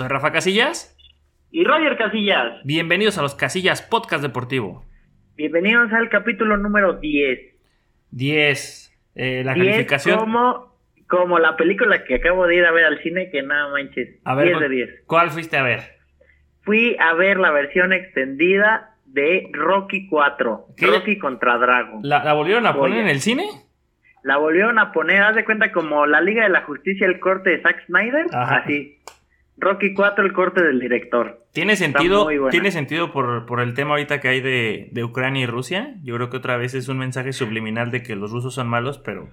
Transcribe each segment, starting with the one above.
Soy Rafa Casillas. Y Roger Casillas. Bienvenidos a los Casillas Podcast Deportivo. Bienvenidos al capítulo número 10. 10. Eh, la 10 calificación. Como, como la película que acabo de ir a ver al cine, que nada manches. A ver, 10 de ¿cuál- 10. ¿Cuál fuiste a ver? Fui a ver la versión extendida de Rocky 4. ¿Qué? Rocky contra Drago. ¿La, la volvieron a poner en el cine? La volvieron a poner, haz de cuenta, como la Liga de la Justicia, el corte de Zack Snyder. Ajá. Así. Rocky 4, el corte del director. ¿Tiene sentido. ¿tiene sentido por, por el tema ahorita que hay de, de Ucrania y Rusia? Yo creo que otra vez es un mensaje subliminal de que los rusos son malos, pero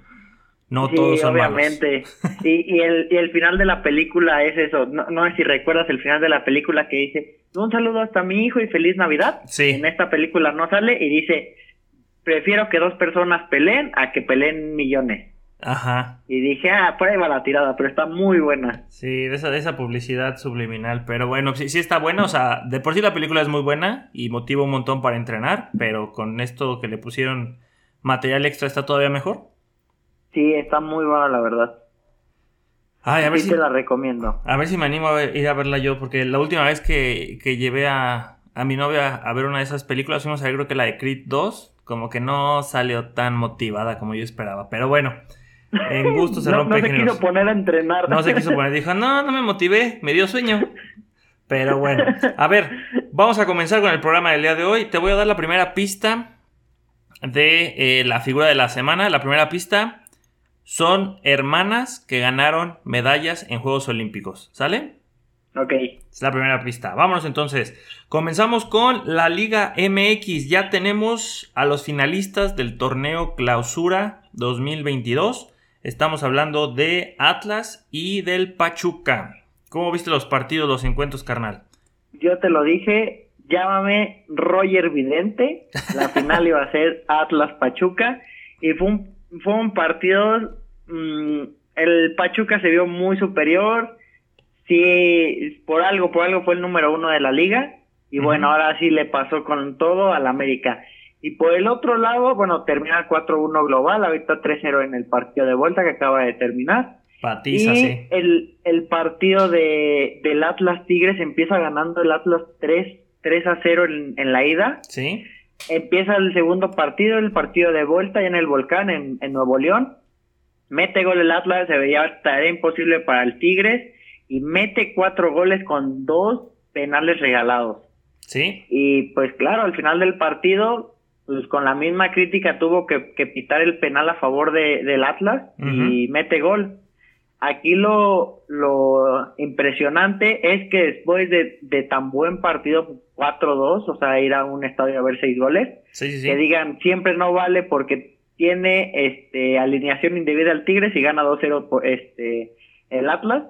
no sí, todos son obviamente. Sí, y el, y el final de la película es eso. No, no sé si recuerdas el final de la película que dice: Un saludo hasta mi hijo y feliz Navidad. Sí. En esta película no sale y dice: Prefiero que dos personas peleen a que peleen millones. Ajá. Y dije: Ah, por ahí va la tirada, pero está muy buena. Sí, de esa, de esa publicidad subliminal. Pero bueno, sí, sí está buena. O sea, de por sí la película es muy buena y motiva un montón para entrenar. Pero con esto que le pusieron material extra está todavía mejor. Sí, está muy buena, la verdad. Ay, a ver sí, si, te la recomiendo. a ver si me animo a ver- ir a verla yo. Porque la última vez que, que llevé a, a mi novia a ver una de esas películas, fuimos a ver creo que la de Creed 2. Como que no salió tan motivada como yo esperaba. Pero bueno, en gusto se no, rompe no se géneros. quiso poner a entrenar. No se quiso poner, dijo, no, no me motivé, me dio sueño. Pero bueno, a ver, vamos a comenzar con el programa del día de hoy. Te voy a dar la primera pista de eh, la figura de la semana. La primera pista son hermanas que ganaron medallas en Juegos Olímpicos. ¿Sale? ok. Es la primera pista. Vámonos entonces. Comenzamos con la Liga MX. Ya tenemos a los finalistas del torneo Clausura 2022. Estamos hablando de Atlas y del Pachuca. ¿Cómo viste los partidos, los encuentros, carnal? Yo te lo dije, llámame Roger Vidente. La final iba a ser Atlas Pachuca. Y fue un, fue un partido. mm, el Pachuca se vio muy superior. Sí, por algo, por algo fue el número uno de la liga. Y bueno, ahora sí le pasó con todo al América. Y por el otro lado, bueno, termina 4-1 global, ahorita 3-0 en el partido de vuelta que acaba de terminar. Patiza, y sí. el, el partido de, del Atlas Tigres empieza ganando el Atlas 3, 3 a 0 en, en la ida. Sí. Empieza el segundo partido, el partido de vuelta ya en el Volcán, en, en Nuevo León. Mete gol el Atlas, se veía tarea imposible para el Tigres. Y mete cuatro goles con dos penales regalados. Sí. Y pues claro, al final del partido, pues con la misma crítica tuvo que, que pitar el penal a favor de, del Atlas y mete gol. Aquí lo, lo impresionante es que después de, de tan buen partido 4-2, o sea, ir a un estadio a ver seis goles, Sí, sí, sí. que digan siempre no vale porque tiene este alineación indebida al Tigres y gana 2-0 por este el Atlas.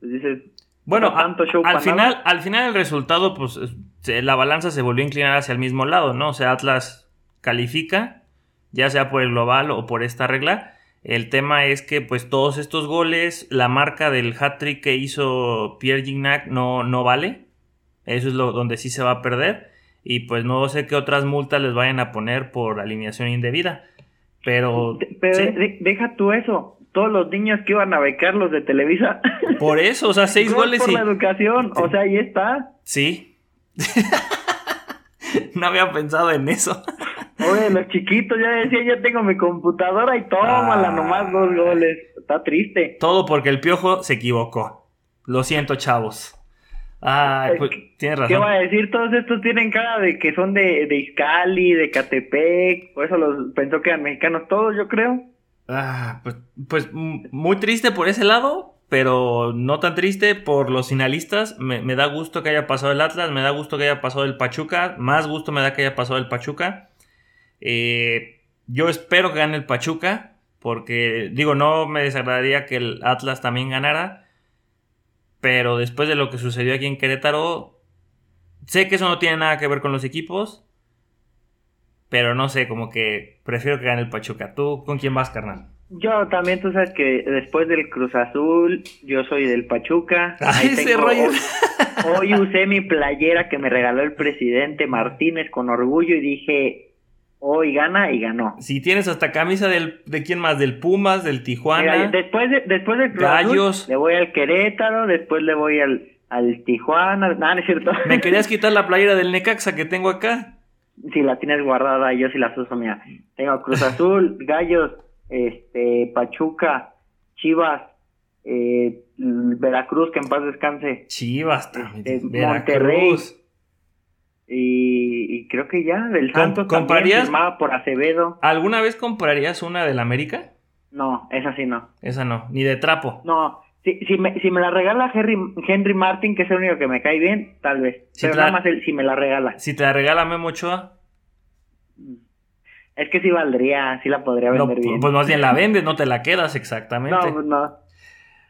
Pues dices, Bueno, no tanto show al final, nada. al final el resultado, pues la balanza se volvió a inclinar hacia el mismo lado, ¿no? O sea, Atlas califica, ya sea por el global o por esta regla. El tema es que, pues, todos estos goles, la marca del hat-trick que hizo Pierre Gignac no, no vale. Eso es lo donde sí se va a perder. Y pues no sé qué otras multas les vayan a poner por alineación indebida. Pero, Pero sí, deja tú eso. Todos los niños que iban a becarlos de Televisa. por eso, o sea, seis Gol goles por y... la educación. O sea, ahí está. Sí. no había pensado en eso. Oye, los chiquitos ya decía, ya tengo mi computadora y tómala Ah. nomás dos goles. Está triste. Todo porque el piojo se equivocó. Lo siento, chavos. Ay, Es pues, tienes ¿Qué va razón. a decir? Todos estos tienen cara de que son de, de Izcali, de Catepec. Por eso los pensó que eran mexicanos todos, yo creo. Ah, pues, pues, muy triste por ese lado, pero no tan triste por los finalistas. Me, me da gusto que haya pasado el Atlas, me da gusto que haya pasado el Pachuca, más gusto me da que haya pasado el Pachuca. Eh, yo espero que gane el Pachuca, porque digo, no me desagradaría que el Atlas también ganara, pero después de lo que sucedió aquí en Querétaro, sé que eso no tiene nada que ver con los equipos, pero no sé, como que prefiero que gane el Pachuca. ¿Tú con quién vas, carnal? Yo también, tú sabes que después del Cruz Azul, yo soy del Pachuca. Ahí tengo- Roger. Hoy usé mi playera que me regaló el presidente Martínez con orgullo y dije, hoy gana y ganó. Si tienes hasta camisa del, de quién más, del Pumas, del Tijuana. Mira, después, de, después del Cruz Gallos. Azul, le voy al Querétaro, después le voy al, al Tijuana, no, no es cierto. ¿Me querías quitar la playera del Necaxa que tengo acá? Si la tienes guardada, yo sí la uso, mira. Tengo Cruz Azul, Gallos, este, Pachuca, Chivas, eh, Veracruz, que en paz descanse. Chivas, este, Monterrey. Y, y, creo que ya, del Santos ¿Comprarías? firmada por Acevedo. ¿Alguna vez comprarías una del América? No, esa sí no. Esa no, ni de trapo. No, si, si, me, si me la regala Henry, Henry Martin, que es el único que me cae bien, tal vez. Si Pero la- nada más el, si me la regala. Si te la regala Memo Ochoa, Es que sí valdría, sí la podría no, vender bien. pues más bien la vendes, no te la quedas exactamente. no, pues no.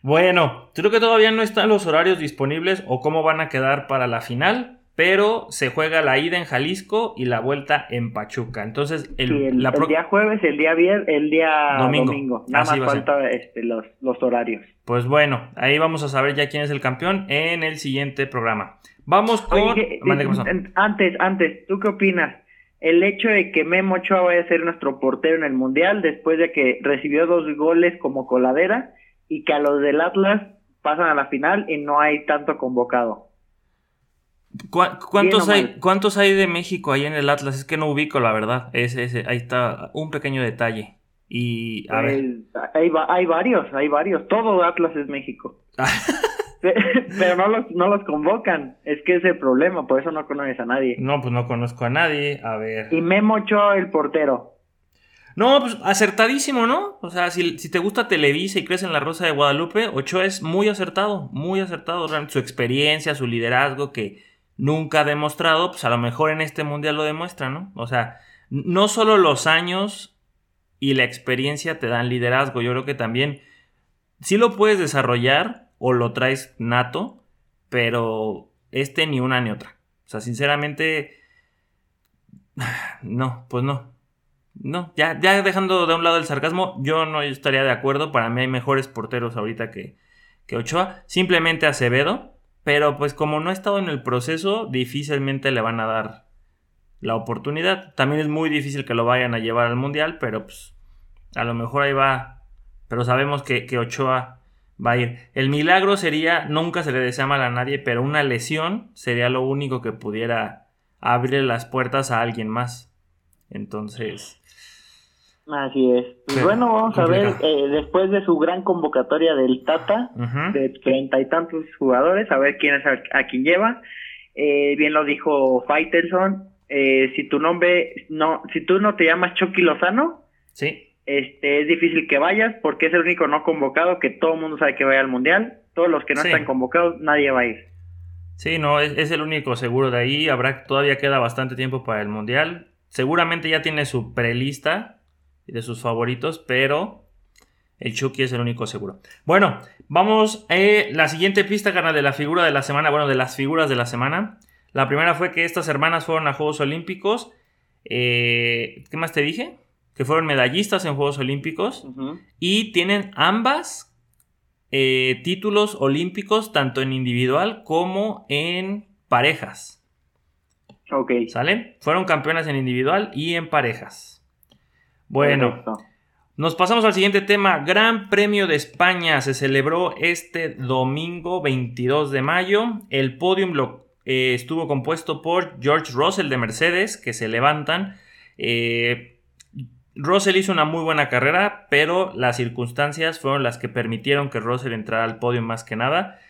Bueno, creo que todavía no están los horarios disponibles o cómo van a quedar para la final, pero se juega la ida en Jalisco y la vuelta en Pachuca. Entonces, el, Sí, el, la el pro- día jueves, el día viernes, el día Domingo. domingo. Nada Así más falta este, los, los horarios. Pues bueno, ahí vamos a saber ya quién es el campeón en el siguiente programa. Vamos con... En- antes, antes, ¿tú qué opinas? El hecho de que Memo Ochoa vaya a ser nuestro portero en el Mundial después de que recibió dos goles como coladera y que a los del Atlas pasan a la final y no hay tanto convocado. ¿Cuá- ¿Cuántos hay. ¿Cuántos hay de México ahí en el Atlas? Es que no ubico, la verdad. Ese, ese, ahí está un pequeño detalle. Y a ver. Pues, hay, hay varios, hay varios. Todo Atlas es México. Pe- Pero no los, no los convocan. Es que es el problema, por eso no conoces a nadie. No, pues no conozco a nadie. A ver. Y Memo Ochoa, el portero. No, pues acertadísimo, ¿no? O sea, si, si te gusta Televisa y crees en la Rosa de Guadalupe, Ochoa es muy acertado, muy acertado. Realmente su experiencia, su liderazgo que nunca ha demostrado, pues a lo mejor en este mundial lo demuestra, ¿no? O sea, no solo los años y la experiencia te dan liderazgo, yo creo que también sí lo puedes desarrollar o lo traes nato, pero este ni una ni otra. O sea, sinceramente, no, pues no. No, ya, ya dejando de un lado el sarcasmo, yo no estaría de acuerdo. Para mí hay mejores porteros ahorita que, que Ochoa. Simplemente Acevedo. Pero pues como no ha estado en el proceso, difícilmente le van a dar la oportunidad. También es muy difícil que lo vayan a llevar al Mundial, pero pues a lo mejor ahí va. Pero sabemos que, que Ochoa va a ir. El milagro sería, nunca se le desea mal a nadie, pero una lesión sería lo único que pudiera abrir las puertas a alguien más. Entonces, Así es. Pues Sí, bueno, vamos a ver, eh, después de su gran convocatoria del Tata, de treinta y tantos jugadores, a ver quién es a, a quién lleva. Eh, bien lo dijo Faitelson, eh, si tu nombre, no, si tú no te llamas Chucky Lozano, sí, este, es difícil que vayas porque es el único no convocado que todo el mundo sabe que vaya al Mundial. Todos los que no Sí. están convocados, nadie va a ir. sí, no, es, es el único seguro de ahí. Habrá, todavía queda bastante tiempo para el Mundial. Seguramente ya tiene su prelista de sus favoritos, pero el Chucky es el único seguro. Bueno, vamos a la siguiente pista, carnal, de la figura de la semana, bueno, de las figuras de la semana. La primera fue que estas hermanas fueron a Juegos Olímpicos. Eh, ¿Qué más te dije? Que fueron medallistas en Juegos Olímpicos. Y tienen ambas eh, títulos olímpicos, tanto en individual como en parejas. Ok. ¿Sale? Fueron campeonas en individual y en parejas. Bueno, Perfecto. nos pasamos al siguiente tema. Gran Premio de España se celebró este domingo 22 de mayo. El podium lo, eh, estuvo compuesto por George Russell de Mercedes, que se levantan. Eh, Russell hizo una muy buena carrera, pero las circunstancias fueron las que permitieron que Russell entrara al podio más que nada.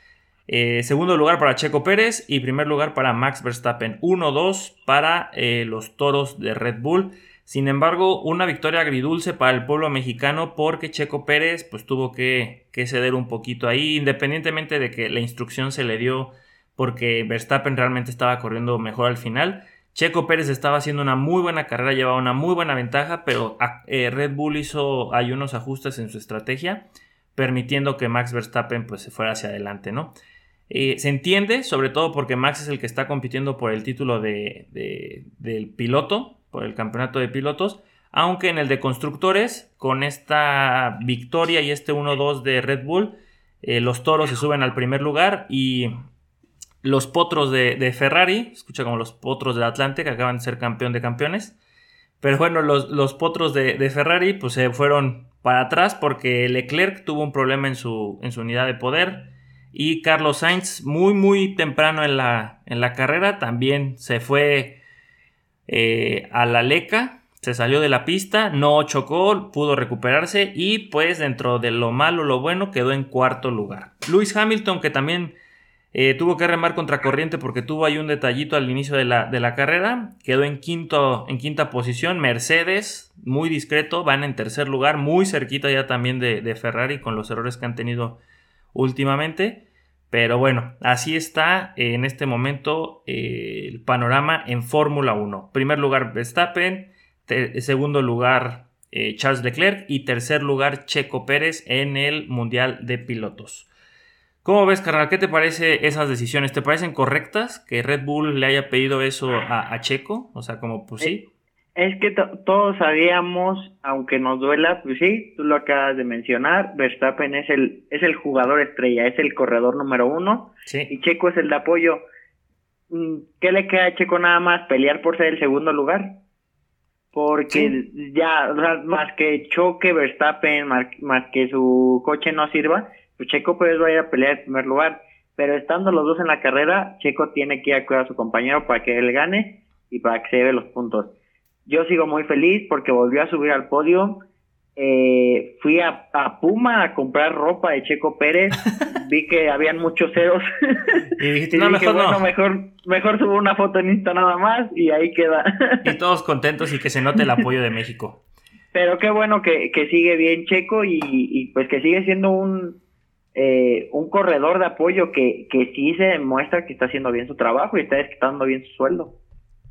Eh, segundo lugar para Checo Pérez y primer lugar para Max Verstappen. 1-2 para los toros de Red Bull. Sin embargo, una victoria agridulce para el pueblo mexicano porque Checo Pérez pues tuvo que, ceder un poquito ahí, independientemente de que la instrucción se le dio porque Verstappen realmente estaba corriendo mejor al final. Checo Pérez estaba haciendo una muy buena carrera, llevaba una muy buena ventaja, pero ah, eh, Red Bull hizo hay unos ajustes en su estrategia, permitiendo que Max Verstappen pues se fuera hacia adelante, ¿no? Eh, se entiende, sobre todo porque Max es el que está compitiendo por el título de, de- del piloto, por el campeonato de pilotos, aunque en el de constructores, con esta victoria y este 1-2 de Red Bull, eh, los toros se suben al primer lugar y los potros de, Ferrari, escucha como los potros del Atlante que acaban de ser campeón de campeones, pero bueno, los, los potros de, de Ferrari pues se fueron para atrás porque Leclerc tuvo un problema en su, en su unidad de poder. Y Carlos Sainz, muy, muy temprano en la, en la carrera, también se fue eh, a la leca, se salió de la pista, no chocó, pudo recuperarse y pues dentro de lo malo, lo bueno, quedó en cuarto lugar. Lewis Hamilton, que también eh, tuvo que remar contracorriente porque tuvo ahí un detallito al inicio de la, carrera, quedó en, quinto, en quinta posición. Mercedes, muy discreto, van en tercer lugar, muy cerquita ya también de Ferrari con los errores que han tenido últimamente. Pero bueno, así está en este momento eh, el panorama en Fórmula 1. Primer lugar Verstappen, segundo lugar eh, Charles Leclerc y tercer lugar Checo Pérez en el Mundial de Pilotos. ¿Cómo ves, carnal? ¿Qué te parece esas decisiones? ¿Te parecen correctas que Red Bull le haya pedido eso a, a Checo? O sea, como pues sí. Es que todos sabíamos, aunque nos duela, pues sí, tú lo acabas de mencionar, Verstappen es el, es el jugador estrella, es el corredor número uno, y Checo es el de apoyo. Mm, ¿Qué le queda a Checo nada más? Pelear por ser el segundo lugar. Porque ya, más que choque Verstappen, más, que su coche no sirva, pues Checo pues va a ir a pelear en primer lugar. Pero estando los dos en la carrera, Checo tiene que ir a cuidar a su compañero para que él gane y para que se lleve los puntos. Yo sigo muy feliz porque volvió a subir al podio. Eh, fui a, Puma a comprar ropa de Checo Pérez. Vi que habían muchos ceros. Y dijiste, no, mejor bueno, Mejor, mejor subo una foto en Insta nada más y ahí queda. y todos contentos y que se note el apoyo de México. Pero qué bueno que, que sigue bien Checo y, y, pues que sigue siendo un, eh, un corredor de apoyo que, que sí se demuestra que está haciendo bien su trabajo y está desquitando bien su sueldo.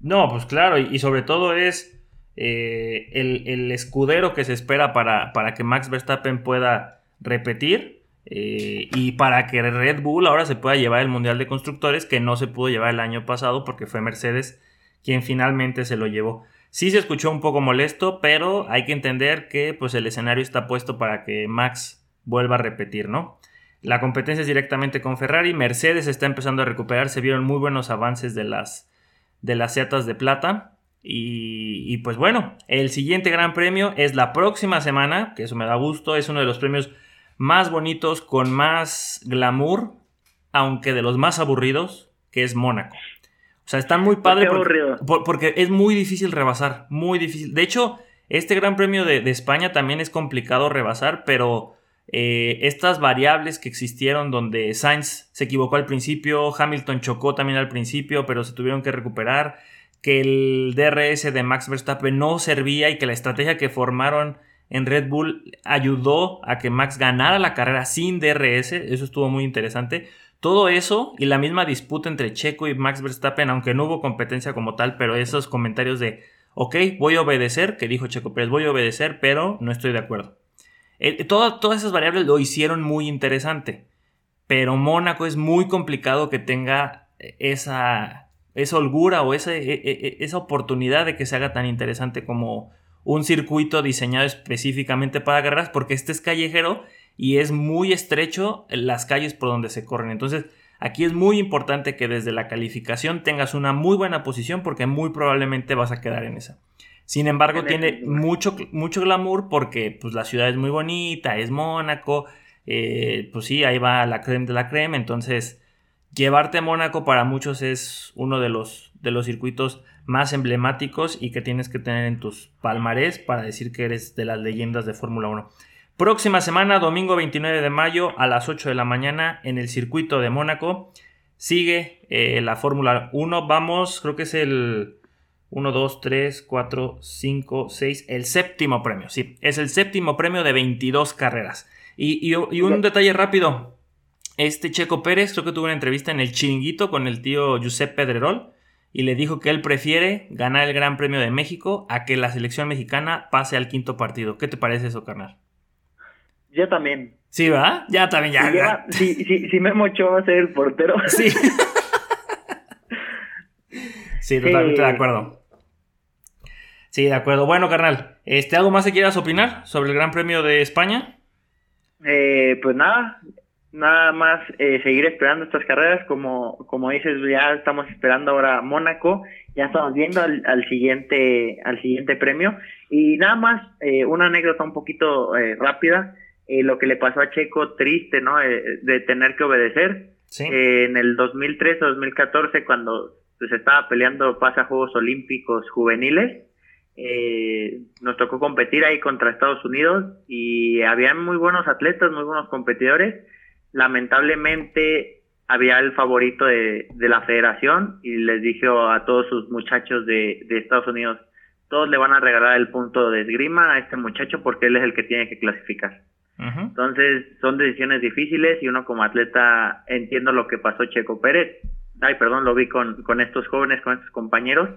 No, pues claro, y, sobre todo es eh, el, escudero que se espera para, para, que Max Verstappen pueda repetir eh, y para que Red Bull ahora se pueda llevar el Mundial de Constructores que no se pudo llevar el año pasado porque fue Mercedes quien finalmente se lo llevó. Sí se escuchó un poco molesto, pero hay que entender que pues, el escenario está puesto para que Max vuelva a repetir, ¿no? La competencia es directamente con Ferrari, Mercedes está empezando a recuperar, se vieron muy buenos avances de las de las setas de plata. Y, pues bueno, el siguiente gran premio es la próxima semana, que eso me da gusto, es uno de los premios más bonitos, con más glamour, aunque de los más aburridos, que es Mónaco. O sea, están muy padre porque, es muy difícil rebasar, muy difícil. De hecho, este gran premio de, de España también es complicado rebasar, pero eh, estas variables que existieron donde Sainz se equivocó al principio, Hamilton chocó también al principio, pero se tuvieron que recuperar, que el DRS de Max Verstappen no servía y que la estrategia que formaron en Red Bull ayudó a que Max ganara la carrera sin DRS, eso estuvo muy interesante. Todo eso y la misma disputa entre Checo y Max Verstappen, aunque no hubo competencia como tal, pero esos comentarios de, ok, voy a obedecer, que dijo Checo Pérez, voy a obedecer, pero no estoy de acuerdo. Eh, todas esas variables lo hicieron muy interesante. Pero Mónaco es muy complicado que tenga esa, esa holgura o esa, e, e, esa oportunidad de que se haga tan interesante como un circuito diseñado específicamente para carreras, porque este es callejero y es muy estrecho las calles por donde se corren. Entonces, aquí es muy importante que desde la calificación tengas una muy buena posición porque muy probablemente vas a quedar en esa. Sin embargo, tiene mucho, mucho glamour porque pues, la ciudad es muy bonita, es Mónaco, eh, pues sí, ahí va la creme de la creme, entonces llevarte a Mónaco para muchos es uno de los, de los circuitos más emblemáticos y que tienes que tener en tus palmarés para decir que eres de las leyendas de Fórmula 1. Próxima semana, domingo 29 de mayo a las 8 de la mañana en el circuito de Mónaco. Sigue eh, la Fórmula 1. Vamos, creo que es el 1, 2, 3, 4, 5, 6. El séptimo premio, sí. Es el séptimo premio de 22 carreras. Y, un detalle rápido. Este Checo Pérez creo que tuvo una entrevista en el Chiringuito con el tío Giuseppe Pedrerol y le dijo que él prefiere ganar el Gran Premio de México a que la selección mexicana pase al quinto partido. ¿Qué te parece eso, carnal? Yo también. Sí, ¿va? Ya también, ya. Si, si, si, Memo Ochoa va a ser el portero. Sí. sí, totalmente de acuerdo. Sí, de acuerdo. Bueno, carnal, este, ¿algo más que quieras opinar sobre el Gran Premio de España? Eh, pues nada, nada más eh, seguir esperando estas carreras, como, como dices, ya estamos esperando ahora Mónaco, ya estamos viendo al, siguiente, al siguiente premio. Y nada más, eh, una anécdota un poquito rápida. eh, lo que le pasó a Checo triste, ¿no? Eh, de tener que obedecer. Eh, en el 2013-2014, cuando se pues, estaba peleando pasa Juegos Olímpicos Juveniles, nos tocó competir ahí contra Estados Unidos y habían muy buenos atletas, muy buenos competidores. Lamentablemente había el favorito de, la federación y les dijo a todos sus muchachos de, de Estados Unidos, todos le van a regalar el punto de esgrima a este muchacho porque él es el que tiene que clasificar. Entonces son decisiones difíciles y uno como atleta entiendo lo que pasó Checo Pérez. Ay, perdón, lo vi con, con estos jóvenes, con estos compañeros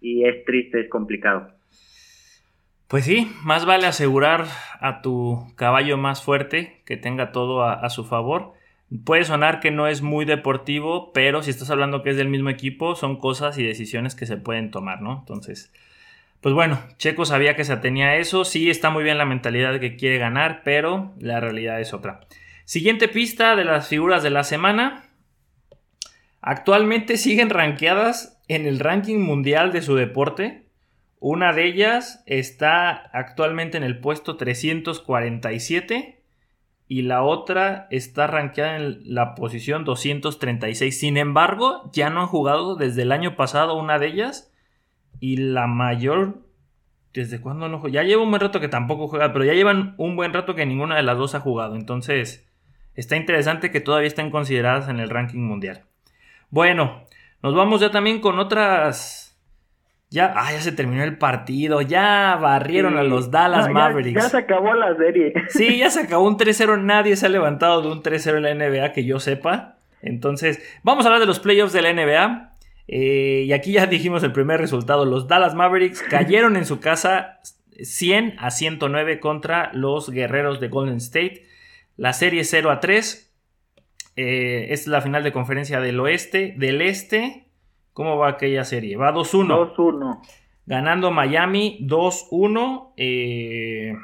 y es triste, es complicado. Pues sí, más vale asegurar a tu caballo más fuerte, que tenga todo a, su favor. Puede sonar que no es muy deportivo, pero si estás hablando que es del mismo equipo, son cosas y decisiones que se pueden tomar, ¿no? Entonces, pues bueno, Checo sabía que se atenía a eso, sí está muy bien la mentalidad de que quiere ganar, pero la realidad es otra. Siguiente pista de las figuras de la semana. Actualmente siguen rankeadas en el ranking mundial de su deporte. Una de ellas está actualmente en el puesto 347 y la otra está rankeada en la posición 236. Sin embargo, ya no han jugado desde el año pasado una de ellas y la mayor, ¿desde cuándo no juega? Ya lleva un buen rato que tampoco juega, pero ya llevan un buen rato que ninguna de las dos ha jugado. Entonces, está interesante que todavía estén consideradas en el ranking mundial. Bueno, nos vamos ya también con otras... Ya, ah, ya se terminó el partido, ya barrieron a los Dallas Mavericks. Ya, se acabó la serie. Sí, ya se acabó un 3-0, nadie se ha levantado de un 3-0 en la NBA que yo sepa. Entonces, vamos a hablar de los playoffs de la NBA. Eh, y aquí ya dijimos el primer resultado. Los Dallas Mavericks cayeron en su casa 100 a 109 contra los guerreros de Golden State. La serie 0 a 3. Eh, es la final de conferencia del oeste. Del este, ¿cómo va aquella serie? Va 2-1. 2-1. Ganando Miami 2-1. Eh,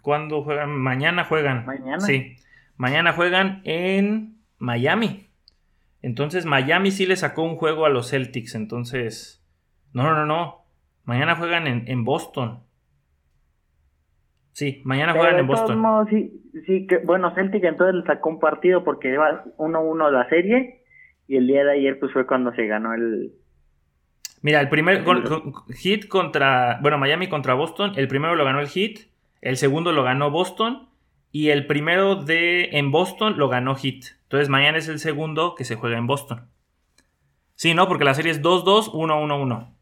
¿Cuándo juegan? Mañana juegan. Mañana. Sí. Mañana juegan en Miami. Entonces Miami sí le sacó un juego a los Celtics. Entonces, no, no, no, no. Mañana juegan en, Boston. Sí, mañana juegan en Boston. sí, sí, que, bueno, Celtic entonces le sacó un partido porque lleva 1-1 la serie. Y el día de ayer pues fue cuando se ganó el... Mira, el primer hit contra, bueno, Miami contra Boston, el primero lo ganó el hit, el segundo lo ganó Boston y el primero de en Boston lo ganó hit. Entonces mañana es el segundo que se juega en Boston. Sí, ¿no? Porque la serie es 2-2, 1-1-1.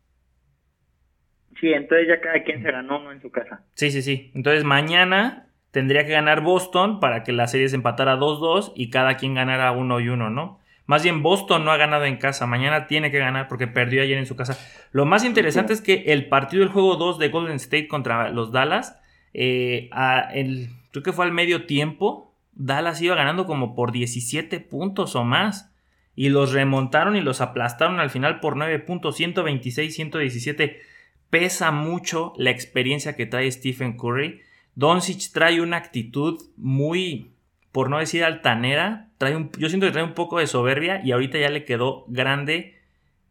Sí, entonces ya cada quien se ganó uno en su casa. Sí, sí, sí. Entonces mañana tendría que ganar Boston para que la serie se empatara 2-2 y cada quien ganara 1 y 1, ¿no? Más bien Boston no ha ganado en casa, mañana tiene que ganar porque perdió ayer en su casa. Lo más interesante es que el partido del juego 2 de Golden State contra los Dallas, eh, el, creo que fue al medio tiempo, Dallas iba ganando como por 17 puntos o más. Y los remontaron y los aplastaron al final por 9 puntos, 126, 117. Pesa mucho la experiencia que trae Stephen Curry. Doncic trae una actitud muy, por no decir altanera. Trae un, yo siento que trae un poco de soberbia y ahorita ya le quedó grande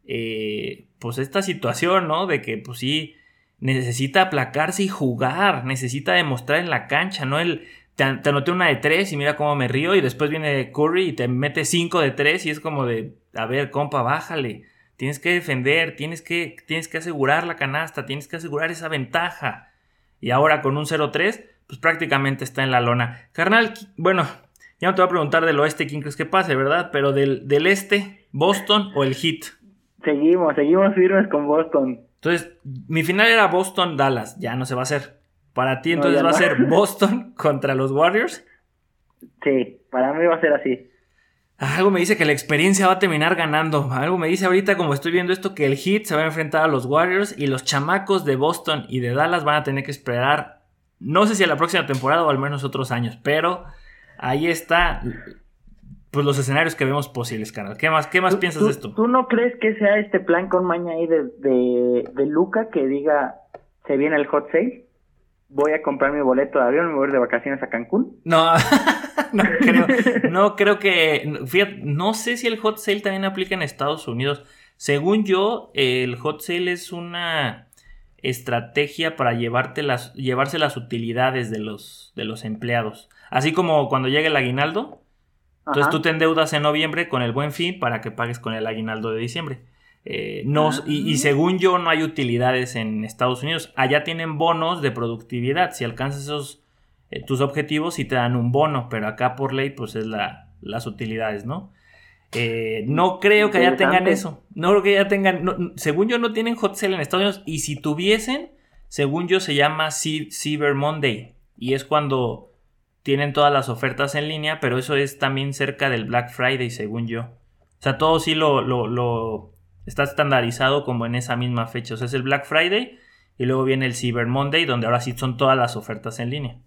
eh, pues esta situación, ¿no? De que pues sí, necesita aplacarse y jugar, necesita demostrar en la cancha, ¿no? El te, anoté una de tres y mira cómo me río. Y después viene Curry y te mete cinco de tres y es como de, a ver, compa, bájale. Tienes que defender, tienes que, tienes que asegurar la canasta, tienes que asegurar esa ventaja. Y ahora con un 0-3, pues prácticamente está en la lona. Carnal, bueno, ya no te voy a preguntar del oeste quién crees que pase, ¿verdad? Pero del, del este, Boston o el Heat. Seguimos, seguimos firmes con Boston. Entonces, mi final era Boston-Dallas, ya no se va a hacer. Para ti entonces va a ser Boston contra los Warriors. Sí, para mí va a ser así. Algo me dice que la experiencia va a terminar ganando. Algo me dice ahorita, como estoy viendo esto, que el Heat se va a enfrentar a los Warriors y los chamacos de Boston y de Dallas van a tener que esperar, no sé si a la próxima temporada o al menos otros años, pero ahí está, pues los escenarios que vemos posibles, canal. ¿Qué más, qué más piensas de esto? ¿Tú no crees que sea este plan con maña ahí de, de, de Luca que diga se viene el hot sale? voy a comprar mi boleto de avión, me voy de vacaciones a Cancún. No, no creo, no creo que, fíjate, no sé si el hot sale también aplica en Estados Unidos. Según yo, el hot sale es una estrategia para llevarte las, llevarse las utilidades de los, de los empleados. Así como cuando llega el aguinaldo. Entonces tú te endeudas en noviembre con el buen fin para que pagues con el aguinaldo de diciembre. Eh, no, y, Ah. según yo no hay utilidades en Estados Unidos. Allá tienen bonos de productividad. Si alcanzas esos eh, tus objetivos y te dan un bono, pero acá por ley pues es la, las utilidades, ¿no? Eh, no creo que allá tengan eso. No creo que ya tengan, no- según yo no tienen hot sale en Estados Unidos y si tuviesen, según yo se llama Cy- Cyber Monday y es cuando tienen todas las ofertas en línea, pero eso es también cerca del Black Friday, según yo. O sea, todo sí lo, lo, lo- está estandarizado como en esa misma fecha. O sea, es el Black Friday y luego viene el Cyber Monday, donde ahora sí son todas las ofertas en línea.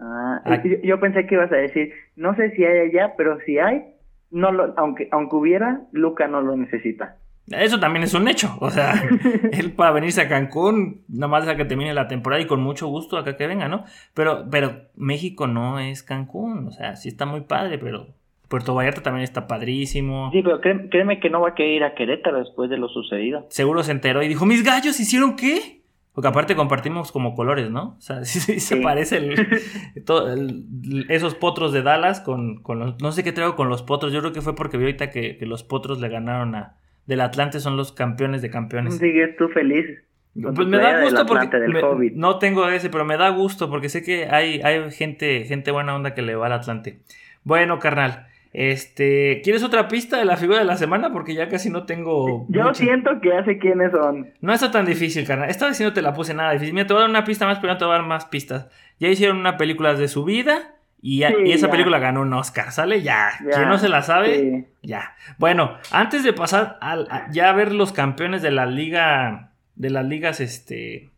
Ah, yo, yo pensé que ibas a decir, no sé si hay allá, pero si hay, no lo, aunque, aunque hubiera, Luca no lo necesita. Eso también es un hecho. O sea, él para venirse a Cancún, nada más a que termine la temporada y con mucho gusto acá que venga, ¿no? Pero, pero México no es Cancún. O sea, sí está muy padre, pero Puerto Vallarta también está padrísimo. Sí, pero créeme que no va a querer ir a Querétaro después de lo sucedido. Seguro se enteró y dijo, ¿mis gallos hicieron qué? Porque aparte compartimos como colores, ¿no? O sea, sí, sí se Sí. parece el, todo el- esos potros de Dallas con, con los... No sé qué traigo con los potros. Yo creo que fue porque vi ahorita que, que los potros le ganaron a... Del Atlante son los campeones de campeones. Sigues tú feliz. Pues me da gusto porque me- no tengo ese, pero me da gusto porque sé que hay, hay gente, gente buena onda que le va al Atlante. Bueno, carnal, este, ¿quieres otra pista de la figura de la semana? Porque ya casi no tengo. Yo mucha. siento que ya sé quiénes son. No está tan difícil, carnal. Esta vez sí no te la puse nada difícil. Mira, te voy a dar una pista más, pero no te voy a dar más pistas. Ya hicieron una película de su vida y, ya- Sí, y esa ya. película ganó un Oscar, ¿sale? Ya. Ya, Quien no se la sabe, sí. ya. Bueno, antes de pasar al- a, ya a ver los campeones de la liga, de las ligas este,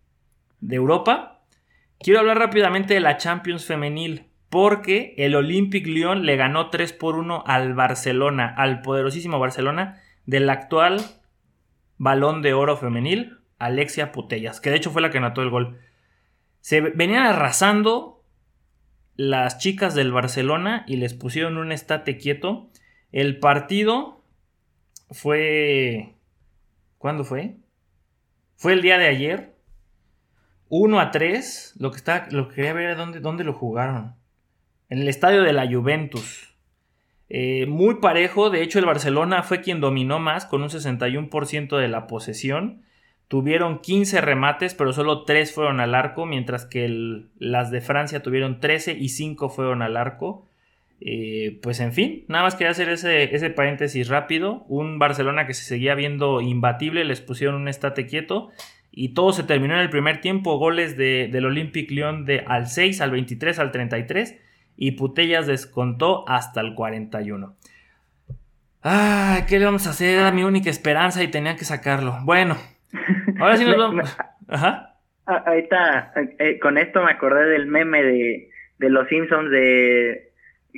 de Europa, quiero hablar rápidamente de la Champions femenil. Porque el Olympic Lyon le ganó 3 por 1 al Barcelona, al poderosísimo Barcelona, del actual balón de oro femenil, Alexia Putellas, que de hecho fue la que anotó el gol. Se venían arrasando las chicas del Barcelona y les pusieron un estate quieto. El partido fue. ¿Cuándo fue? Fue el día de ayer. 1 a 3. Lo que, está, lo que quería ver era dónde, dónde lo jugaron. En el estadio de la Juventus. Eh, muy parejo. De hecho, el Barcelona fue quien dominó más con un 61% de la posesión. Tuvieron 15 remates, pero solo 3 fueron al arco, mientras que las de Francia tuvieron 13 y 5 fueron al arco. Eh, pues en fin, nada más quería hacer ese, ese paréntesis rápido. Un Barcelona que se seguía viendo imbatible, les pusieron un estate quieto y todo se terminó en el primer tiempo. Goles de, del Olympic Lyon de al 6, al 23, al 33 y Putellas descontó hasta el 41. Ay, ¿qué le vamos a hacer? Era mi única esperanza y tenía que sacarlo. Bueno, ahora sí nos vamos. Ajá. Ah, Ahorita, eh, con esto me acordé del meme de, de los Simpsons de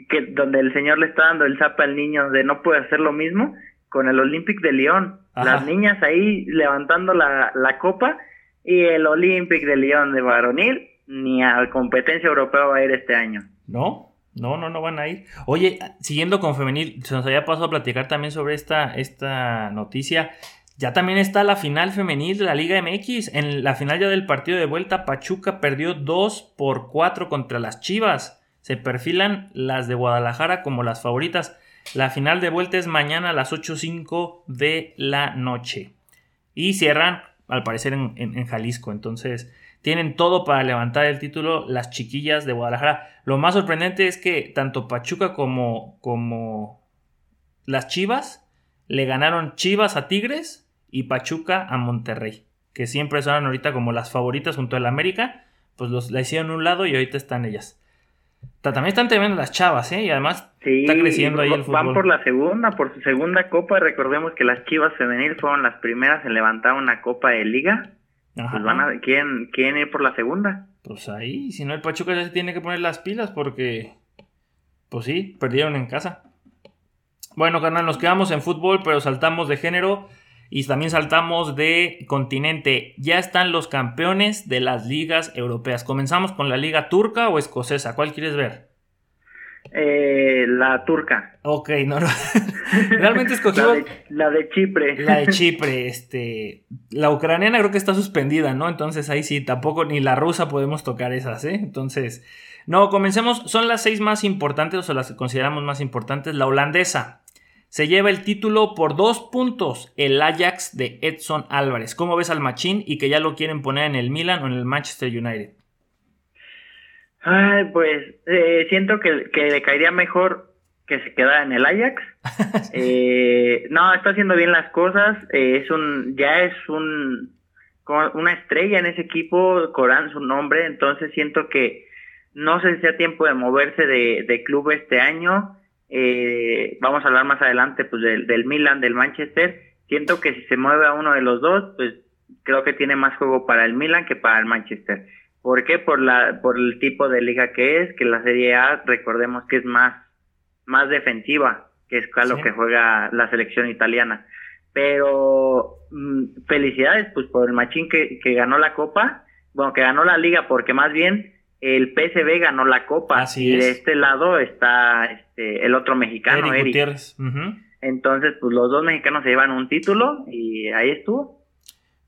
que donde el señor le está dando el zap al niño de no puede hacer lo mismo con el Olympic de Lyon. Ajá. Las niñas ahí levantando la, la copa y el Olympic de Lyon de varonil ni a competencia europea va a ir este año. No, no, no, no van a ir. Oye, siguiendo con femenil, se nos había pasado a platicar también sobre esta, esta noticia. Ya también está la final femenil de la Liga MX. En la final ya del partido de vuelta, Pachuca perdió 2 por 4 contra las Chivas. Se perfilan las de Guadalajara como las favoritas. La final de vuelta es mañana a las 8.05 de la noche. Y cierran, al parecer, en, Jalisco. Entonces, tienen todo para levantar el título las chiquillas de Guadalajara. Lo más sorprendente es que tanto Pachuca como, como las Chivas le ganaron Chivas a Tigres y Pachuca a Monterrey. Que siempre son ahorita como las favoritas junto al América. Pues los, la hicieron a un lado y ahorita están ellas. Ta- También están tremendas las chavas, ¿eh? Y además Sí, está creciendo ahí el van fútbol. por la segunda, por su segunda copa. Recordemos que las Chivas femenil fueron las primeras en levantar una copa de liga. Ajá. Pues van a, quieren, quieren ir por la segunda. Pues ahí, si no el Pachuca ya se tiene que poner las pilas porque, pues sí, perdieron en casa. Bueno, carnal, nos quedamos en fútbol, pero saltamos de género y también saltamos de continente. Ya están los campeones de las ligas europeas. ¿Comenzamos con la liga turca o escocesa? ¿Cuál quieres ver? Eh, la turca. Ok, no, no. Realmente escogí la, de, Chipre. La de Chipre, este. La ucraniana creo que está suspendida, ¿no? Entonces ahí sí, tampoco ni la rusa podemos tocar esas, ¿eh? Entonces. No, comencemos. Son las seis más importantes, o las que consideramos más importantes. La holandesa. Se lleva el título por dos puntos, el Ajax de Edson Álvarez. ¿Cómo ves al Machín y que ya lo quieren poner en el Milan o en el Manchester United? Ay, pues eh, siento que, le caería mejor que se queda en el Ajax. eh, no, está haciendo bien las cosas. Eh, es un, ya es un una estrella en ese equipo, Corán su nombre, entonces siento que no sé si sea tiempo de moverse de, de club este año. Eh, vamos a hablar más adelante pues del, del Milan, del Manchester. Siento que si se mueve a uno de los dos, pues creo que tiene más juego para el Milan que para el Manchester. ¿Por qué? Por, la, por el tipo de liga que es, que la Serie A, recordemos que es más, más defensiva, que es a lo que juega la selección italiana. Pero mm, felicidades pues por el machín que, que ganó la Copa, bueno, que ganó la liga, porque más bien el PSV ganó la Copa y de este lado está este, el otro mexicano, Eric. Entonces, pues los dos mexicanos se llevan un título y ahí estuvo.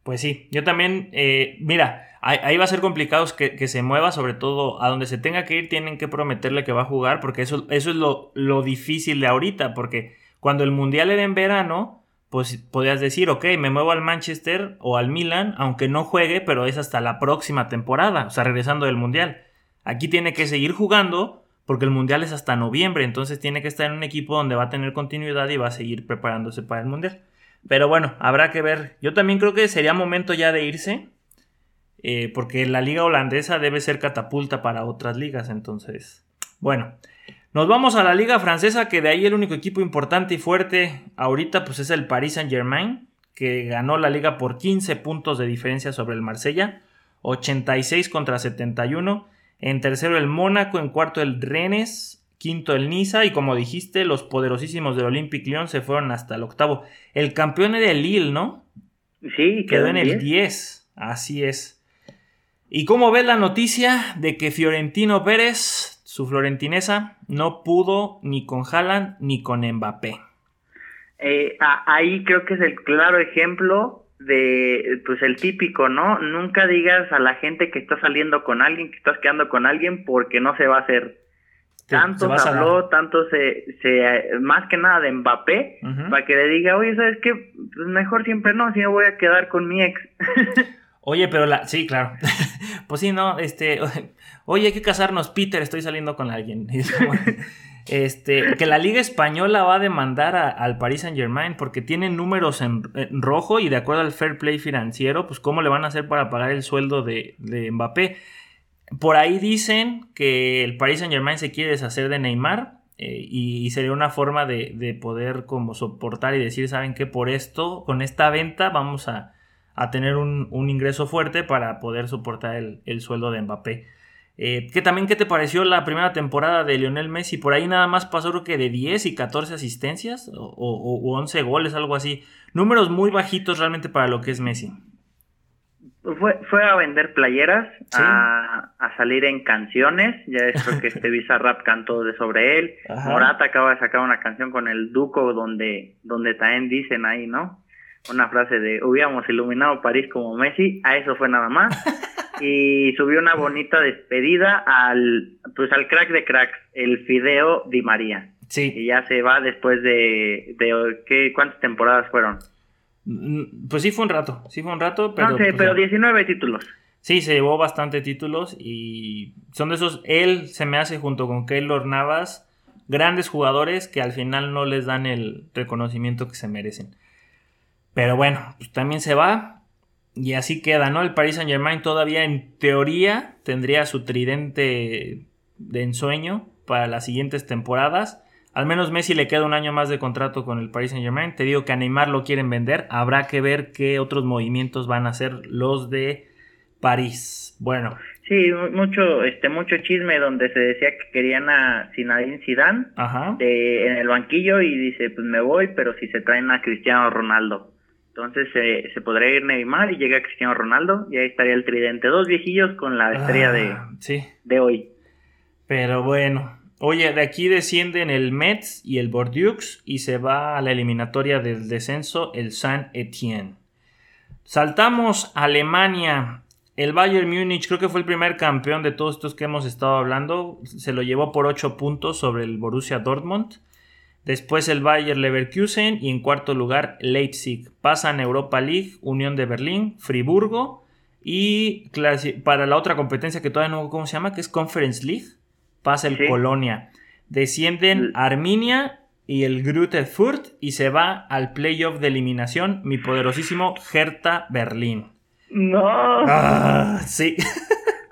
Pues sí, yo también, eh, mira, ahí, va a ser complicado que, se mueva, sobre todo a donde se tenga que ir, tienen que prometerle que va a jugar, porque eso, es lo, lo difícil de ahorita, porque cuando el Mundial era en verano, pues podías decir, ok, me muevo al Manchester o al Milan, aunque no juegue, pero es hasta la próxima temporada, o sea, regresando del Mundial. Aquí tiene que seguir jugando porque el Mundial es hasta noviembre, entonces tiene que estar en un equipo donde va a tener continuidad y va a seguir preparándose para el Mundial. Pero bueno, habrá que ver. Yo también creo que sería momento ya de irse. Eh, porque la liga holandesa debe ser catapulta para otras ligas, entonces, bueno, nos vamos a la liga francesa, que de ahí el único equipo importante y fuerte ahorita pues es el Paris Saint Germain, que ganó la liga por 15 puntos de diferencia sobre el Marsella, 86 contra 71, en tercero el Mónaco, en cuarto el Rennes, quinto el Niza y como dijiste, los poderosísimos del Olympique Lyon se fueron hasta el octavo. El campeón era el Lille, ¿no? Sí, quedó, en el 10, así es. ¿Y cómo ves la noticia de que Fiorentino Pérez, su florentinesa, no pudo ni con Haaland ni con Mbappé? Eh, ahí creo que es el claro ejemplo de, pues el típico, ¿no? Nunca digas a la gente que estás saliendo con alguien, que estás quedando con alguien, porque no se va a hacer. Tanto se, habló, tanto se, se, más que nada de Mbappé, para que le diga, oye, ¿sabes qué? Pues mejor siempre no, si me voy a quedar con mi ex. Oye, pero la. Sí, claro. pues sí, no, este. Oye, hay que casarnos, Peter, estoy saliendo con alguien. Este, que la Liga Española va a demandar al Paris Saint Germain porque tienen números en, rojo y de acuerdo al fair play financiero, pues cómo le van a hacer para pagar el sueldo de, Mbappé. Por ahí dicen que el Paris Saint Germain se quiere deshacer de Neymar eh, y, sería una forma de, de, poder como soportar y decir, ¿saben qué? Por esto, con esta venta vamos a, a tener un, ingreso fuerte para poder soportar el, sueldo de Mbappé. Eh, también, ¿qué te pareció la primera temporada de Lionel Messi? Por ahí nada más pasó creo que de 10 y 14 asistencias o, o, 11 goles, algo así. Números muy bajitos realmente para lo que es Messi. Fue, fue a vender playeras, a, salir en canciones. Ya es que este Visa Rap cantó de sobre él. Morata acaba de sacar una canción con el Duco donde, donde también dicen ahí, ¿no? una frase de hubiéramos iluminado París como Messi, a eso fue nada más. y subió una bonita despedida al pues al crack de cracks, el Fideo Di María. Sí. Y ya se va después de, de ¿qué, ¿cuántas temporadas fueron? Mm, pues sí fue un rato, sí fue un rato, pero... No sé, pues pero 19 títulos. Sí, se llevó bastante títulos y son de esos, él se me hace junto con Keylor Navas, grandes jugadores que al final no les dan el reconocimiento que se merecen. Pero bueno, pues también se va. Y así queda, ¿no? El Paris Saint Germain todavía en teoría tendría su tridente de ensueño para las siguientes temporadas. Al menos Messi le queda un año más de contrato con el Paris Saint Germain. Te digo que a Neymar lo quieren vender. Habrá que ver qué otros movimientos van a hacer los de París. Bueno. Sí, mucho, este, mucho chisme donde se decía que querían a Zinedine Zidane en el banquillo y dice, pues me voy, pero si se traen a Cristiano Ronaldo. Entonces se podría ir Neymar y llega Cristiano Ronaldo y ahí estaría el tridente. Dos viejillos con la estrella de, ah, de hoy. Pero bueno, Oye, de aquí descienden el Metz y el Bordeaux y se va a la eliminatoria del descenso el Saint Etienne. Saltamos a Alemania. El Bayern Múnich creo que fue el primer campeón de todos estos que hemos estado hablando. Se lo llevó por 8 puntos sobre el Borussia Dortmund. Después el Bayern Leverkusen y en cuarto lugar Leipzig. Pasan Europa League, Unión de Berlín, Friburgo y para la otra competencia que todavía no, ¿cómo se llama? Que es Conference League, pasa el Colonia. Descienden Arminia y el Grute Fürth y se va al playoff de eliminación mi poderosísimo Hertha Berlín. No. Ah, sí.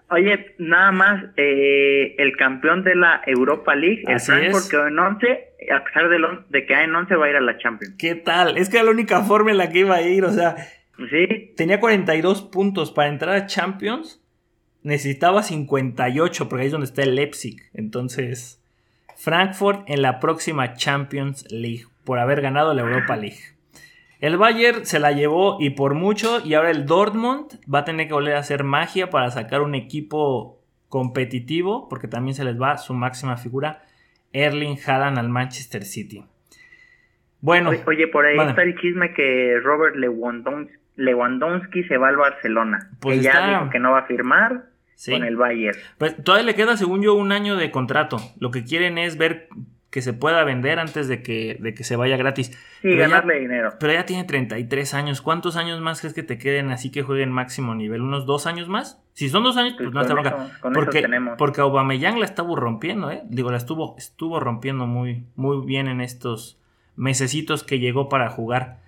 Oye, nada más, eh, el campeón de la Europa League, el Frankfurt quedó en 11, a pesar de, de que en 11 va a ir a la Champions. ¿Qué tal? Es que era la única forma en la que iba a ir, o sea, sí. tenía 42 puntos para entrar a Champions, necesitaba 58, porque ahí es donde está el Leipzig. Entonces, Frankfurt en la próxima Champions League, por haber ganado la Europa League. El Bayern se la llevó y por mucho, y ahora el Dortmund va a tener que volver a hacer magia para sacar un equipo competitivo, porque también se les va su máxima figura, Erling Haaland al Manchester City. Bueno. Oye, por ahí está el chisme que Robert Lewandowski, se va al Barcelona. Pues ya dijo que no va a firmar con el Bayern. Pues todavía le queda, según yo, un año de contrato. Lo que quieren es ver que se pueda vender antes de que, de que se vaya gratis. Sí, ganarle dinero. Pero ya tiene 33 años. ¿Cuántos años más crees que te queden así que jueguen máximo nivel? ¿Unos dos años más? Si son dos años, pues, no está bronca. porque, porque Aubameyang la estuvo rompiendo, ¿eh? Digo, la estuvo, estuvo rompiendo muy, muy bien en estos mesecitos que llegó para jugar.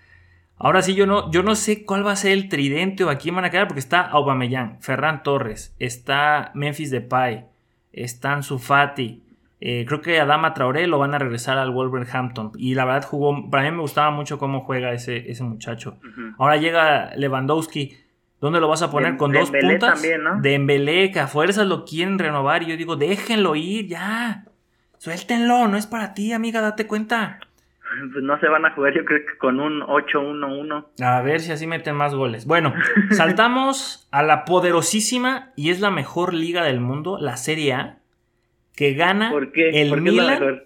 Ahora sí, yo no, yo no sé cuál va a ser el tridente o a quién van a quedar, porque está Aubameyang, Ferran Torres, está Memphis Depay, están Sufati, eh, creo que Adama Traoré lo van a regresar al Wolverhampton. Y la verdad jugó, para mí me gustaba mucho cómo juega ese, ese muchacho. Ahora llega Lewandowski. ¿Dónde lo vas a poner? Con dos puntas. También, ¿no? De Embelé, que a fuerzas lo quieren renovar. Y yo digo, déjenlo ir, ya. Suéltenlo, no es para ti, amiga, date cuenta. Pues no se van a jugar, yo creo que con un 8-1-1. A ver si así meten más goles. Bueno, saltamos a la poderosísima y es la mejor liga del mundo, la Serie A que gana el Milan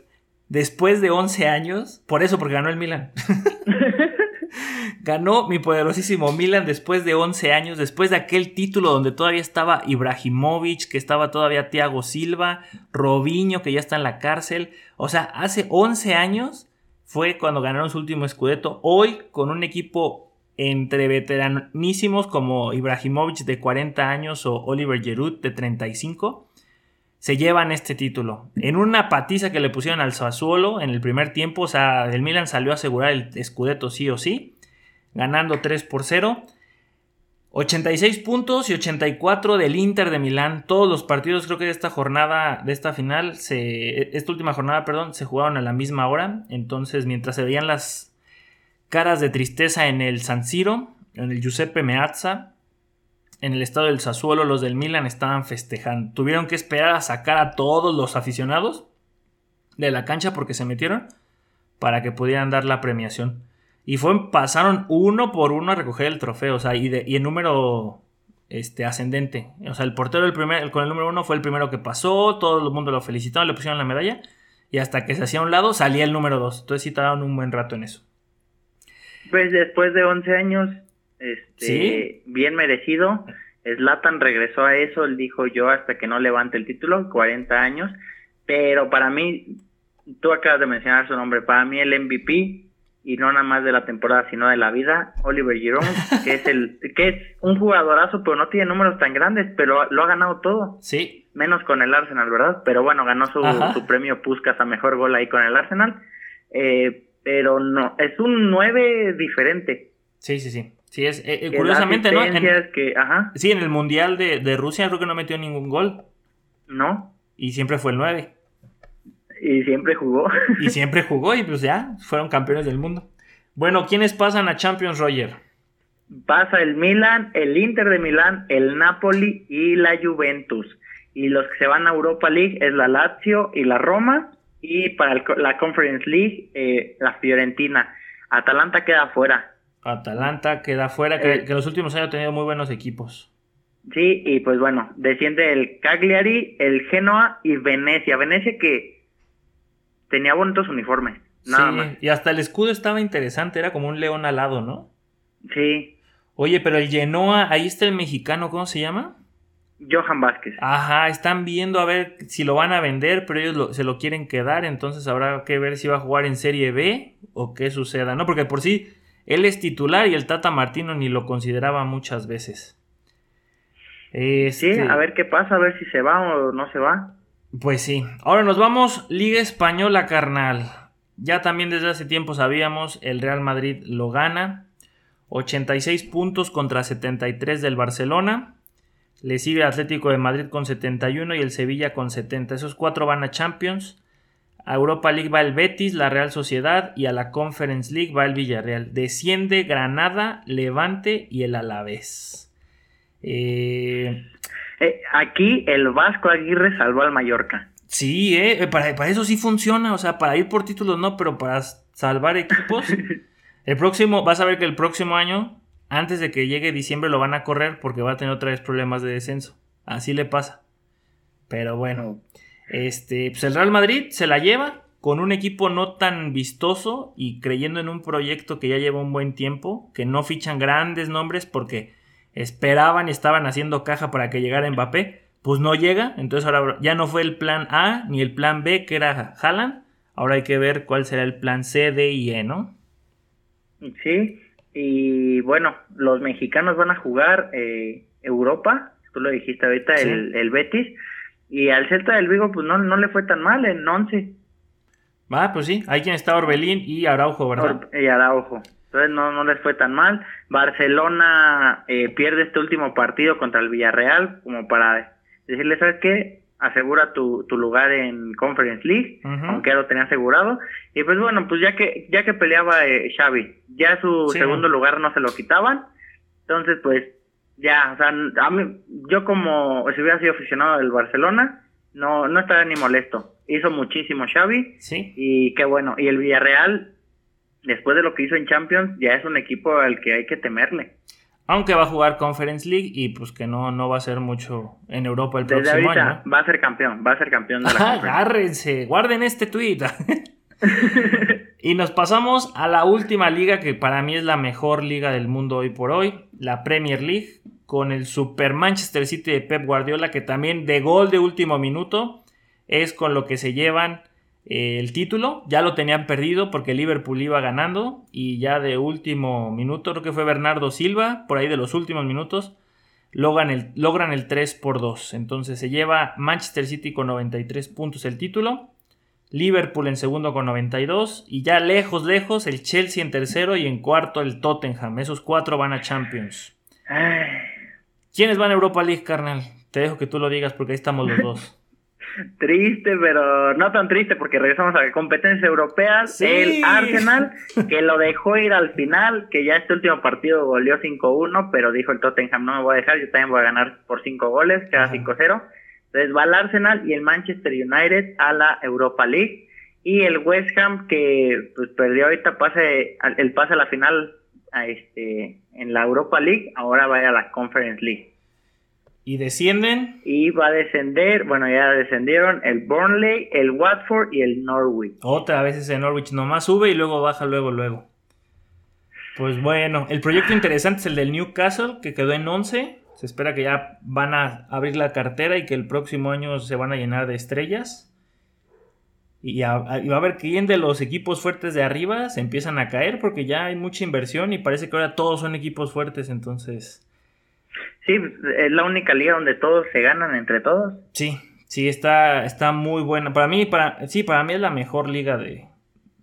después de 11 años. Por eso, porque ganó el Milan. ganó mi poderosísimo Milan después de 11 años, después de aquel título donde todavía estaba Ibrahimovic, que estaba todavía Thiago Silva, Robinho, que ya está en la cárcel. O sea, hace 11 años fue cuando ganaron su último escudeto. Hoy, con un equipo entre veteranísimos como Ibrahimovic de 40 años o Oliver Giroud de 35 se llevan este título. En una patiza que le pusieron al Sassuolo en el primer tiempo, o sea, el Milan salió a asegurar el Scudetto sí o sí, ganando 3 por 0. 86 puntos y 84 del Inter de Milán. Todos los partidos creo que de esta jornada, de esta final, se, esta última jornada, perdón, se jugaron a la misma hora. Entonces, mientras se veían las caras de tristeza en el San Siro, en el Giuseppe Meazza, en el estado del Sassuolo los del Milan estaban festejando. Tuvieron que esperar a sacar a todos los aficionados de la cancha porque se metieron para que pudieran dar la premiación. Y fue, pasaron uno por uno a recoger el trofeo, o sea, y, de, en número este, ascendente. O sea, el portero el primer, con el número uno fue el primero que pasó, todo el mundo lo felicitaba, le pusieron la medalla, y hasta que se hacía a un lado salía el número dos. Entonces sí tardaron un buen rato en eso. Pues después de 11 años este, bien merecido. Slatan regresó a eso, él dijo yo hasta que no levante el título, 40 años, pero para mí, tú acabas de mencionar su nombre, para mí el MVP, y no nada más de la temporada, sino de la vida, Oliver Giroud, que es el que es un jugadorazo, pero no tiene números tan grandes, pero lo ha ganado todo. Sí. Menos con el Arsenal, ¿verdad? Pero bueno, ganó su, su premio Puskas a mejor gol ahí con el Arsenal. Eh, pero no, es un 9 diferente. Sí, sí, sí. Sí, es eh, eh, curiosamente, ¿no? Sí, en el Mundial de, Rusia creo que no metió ningún gol. No. Y siempre fue el 9. Y siempre jugó. y siempre jugó y pues ya, fueron campeones del mundo. Bueno, ¿quiénes pasan a Champions, Roger? Pasa el Milan, el Inter de Milán, el Napoli y la Juventus. Y los que se van a Europa League es la Lazio y la Roma. Y para la Conference League, eh, la Fiorentina. Atalanta queda fuera. Atalanta queda fuera, que, en los últimos años ha tenido muy buenos equipos. Sí, y pues bueno, desciende el Cagliari, el Genoa y Venecia. Venecia que tenía bonitos uniformes. Nada sí, más. y hasta el escudo estaba interesante, era como un león alado, ¿no? Sí, Oye, pero el Genoa, ahí está el mexicano, ¿cómo se llama? Johan Vázquez. Ajá, están viendo a ver si lo van a vender, pero ellos lo- se lo quieren quedar, entonces habrá que ver si va a jugar en Serie B o qué suceda, ¿no? Porque por sí, él es titular y el Tata Martino ni lo consideraba muchas veces. Sí, Este, a ver qué pasa, a ver si se va o no se va. Pues sí. Ahora nos vamos, Liga Española, carnal. Ya también desde hace tiempo sabíamos, el Real Madrid lo gana. 86 puntos contra 73 del Barcelona. Le sigue el Atlético de Madrid con 71 y el Sevilla con 70. Esos cuatro van a Champions. A Europa League va el Betis, la Real Sociedad y a la Conference League va el Villarreal. Desciende Granada, Levante y el Alavés. Eh, Eh, aquí el Vasco Aguirre salvó al Mallorca. Sí, eh, para, para eso sí funciona, o sea, para ir por títulos no, pero para salvar equipos. el próximo, vas a ver que el próximo año, antes de que llegue diciembre, lo van a correr porque va a tener otra vez problemas de descenso. Así le pasa. Pero bueno, este, pues el Real Madrid se la lleva con un equipo no tan vistoso y creyendo en un proyecto que ya lleva un buen tiempo, que no fichan grandes nombres porque esperaban y estaban haciendo caja para que llegara Mbappé, pues no llega, entonces ahora ya no fue el plan A ni el plan B que era Haaland, ahora hay que ver cuál será el plan C, D y E, ¿no? Sí, y bueno, los mexicanos van a jugar eh, Europa, tú lo dijiste ahorita, Sí. el, el Betis, y al Celta del Vigo pues no, no le fue tan mal en 11 Ah, pues sí, hay quien está Orbelín y Araujo, ¿verdad? y Araujo. Entonces no, no les fue tan mal. Barcelona eh, pierde este último partido contra el Villarreal como para decirle, ¿sabes qué? Asegura tu, tu lugar en Conference League, aunque ya lo tenía asegurado. Y pues bueno, pues ya que ya que peleaba eh, Xavi, ya su Sí. segundo lugar no se lo quitaban. Entonces pues ya, o sea, a mí, yo como si hubiera sido aficionado del Barcelona, no, no estaría ni molesto. Hizo muchísimo Xavi Sí, y qué bueno. Y el Villarreal, después de lo que hizo en Champions, ya es un equipo al que hay que temerle. aunque va a jugar Conference League y pues que no, no va a ser mucho en Europa el Desde próximo ahorita año. va a ser campeón, va a ser campeón de la agárrense, guarden este tweet. y nos pasamos a la última liga que para mí es la mejor liga del mundo hoy por hoy, la Premier League, con el Super Manchester City de Pep Guardiola, que también de gol de último minuto es con lo que se llevan el título. Ya lo tenían perdido porque Liverpool iba ganando y ya de último minuto, creo que fue Bernardo Silva, por ahí de los últimos minutos, logran el, logran el 3 por 2. Entonces se lleva Manchester City con 93 puntos el título. Liverpool en segundo con 92. Y ya lejos, lejos, el Chelsea en tercero y en cuarto el Tottenham. Esos cuatro van a Champions. ¿Quiénes van a Europa League, carnal? Te dejo que tú lo digas porque ahí estamos los dos. Triste, pero no tan triste porque regresamos a competencias europeas. Sí. El Arsenal, que lo dejó ir al final, que ya este último partido goleó 5-1, pero dijo el Tottenham, no me voy a dejar, yo también voy a ganar por 5 goles, queda Ajá. 5-0. Entonces va el Arsenal y el Manchester United a la Europa League. Y el West Ham, que pues, perdió ahorita pase, el pase a la final a este, en la Europa League, ahora va a la Conference League. Y descienden. Y va a descender, bueno, ya descendieron el Burnley, el Watford y el Norwich. Otra vez ese Norwich nomás sube y luego baja, luego, luego. Pues bueno, el proyecto interesante es el del Newcastle, que quedó en 11. Se espera que ya van a abrir la cartera y que el próximo año se van a llenar de estrellas. Y, a- y va a ver quién de los equipos fuertes de arriba se empiezan a caer porque ya hay mucha inversión y parece que ahora todos son equipos fuertes, entonces... Sí, es la única liga donde todos se ganan entre todos. Sí, sí, está, está muy buena. Para mí, para, sí, para mí es la mejor liga de,